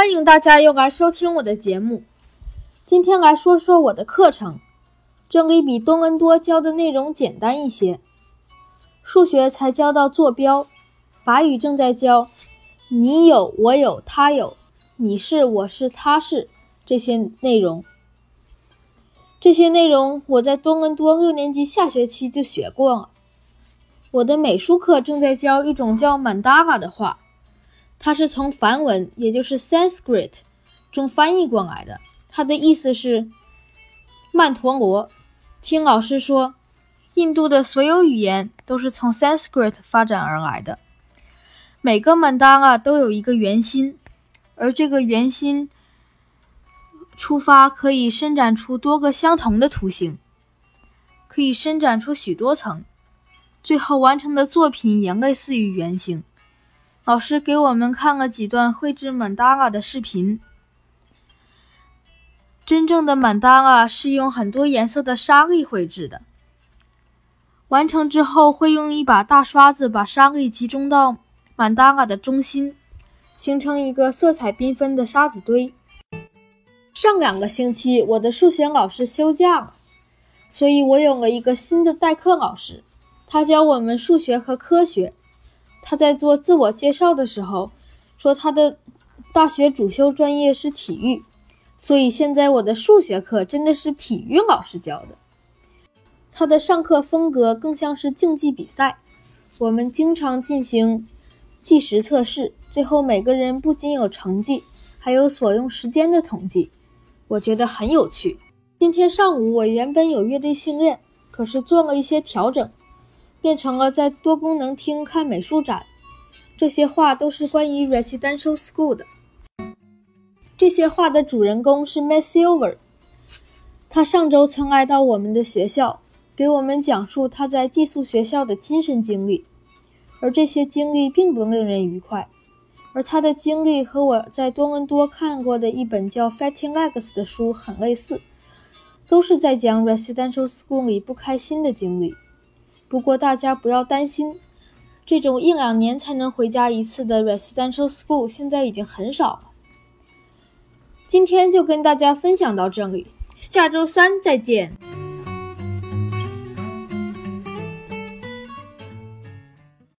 欢迎大家又来收听我的节目。今天来说说我的课程，这里比多伦多教的内容简单一些。数学才教到坐标，法语正在教你有我有他有，你是我是他是这些内容。这些内容我在多伦多六年级下学期就学过了。我的美术课正在教一种叫曼达拉的画。它是从梵文，也就是 Sanskrit 中翻译过来的。它的意思是曼陀罗。听老师说，印度的所有语言都是从 Sanskrit 发展而来的。每个曼达拉都有一个圆心，而这个圆心出发可以伸展出多个相同的图形，可以伸展出许多层，最后完成的作品也类似于圆形。老师给我们看了几段绘制曼达拉的视频。真正的曼达拉是用很多颜色的沙粒绘制的。完成之后，会用一把大刷子把沙粒集中到曼达拉的中心，形成一个色彩缤纷的沙子堆。上两个星期，我的数学老师休假了，所以我有了一个新的代课老师，他教我们数学和科学。他在做自我介绍的时候说，他的大学主修专业是体育，所以现在我的数学课真的是体育老师教的。他的上课风格更像是竞技比赛，我们经常进行计时测试，最后每个人不仅有成绩，还有所用时间的统计，我觉得很有趣。今天上午我原本有乐队训练，可是做了一些调整。变成了在多功能厅看美术展。这些画都是关于 residential school 的。这些画的主人公是 Miss Silver。他上周曾来到我们的学校，给我们讲述他在寄宿学校的亲身经历。而这些经历并不令人愉快。而他的经历和我在多伦多看过的一本叫《Fighting Legs》的书很类似，都是在讲 residential school 里不开心的经历。不过大家不要担心，这种一两年才能回家一次的 residential school 现在已经很少了。今天就跟大家分享到这里，下周三再见。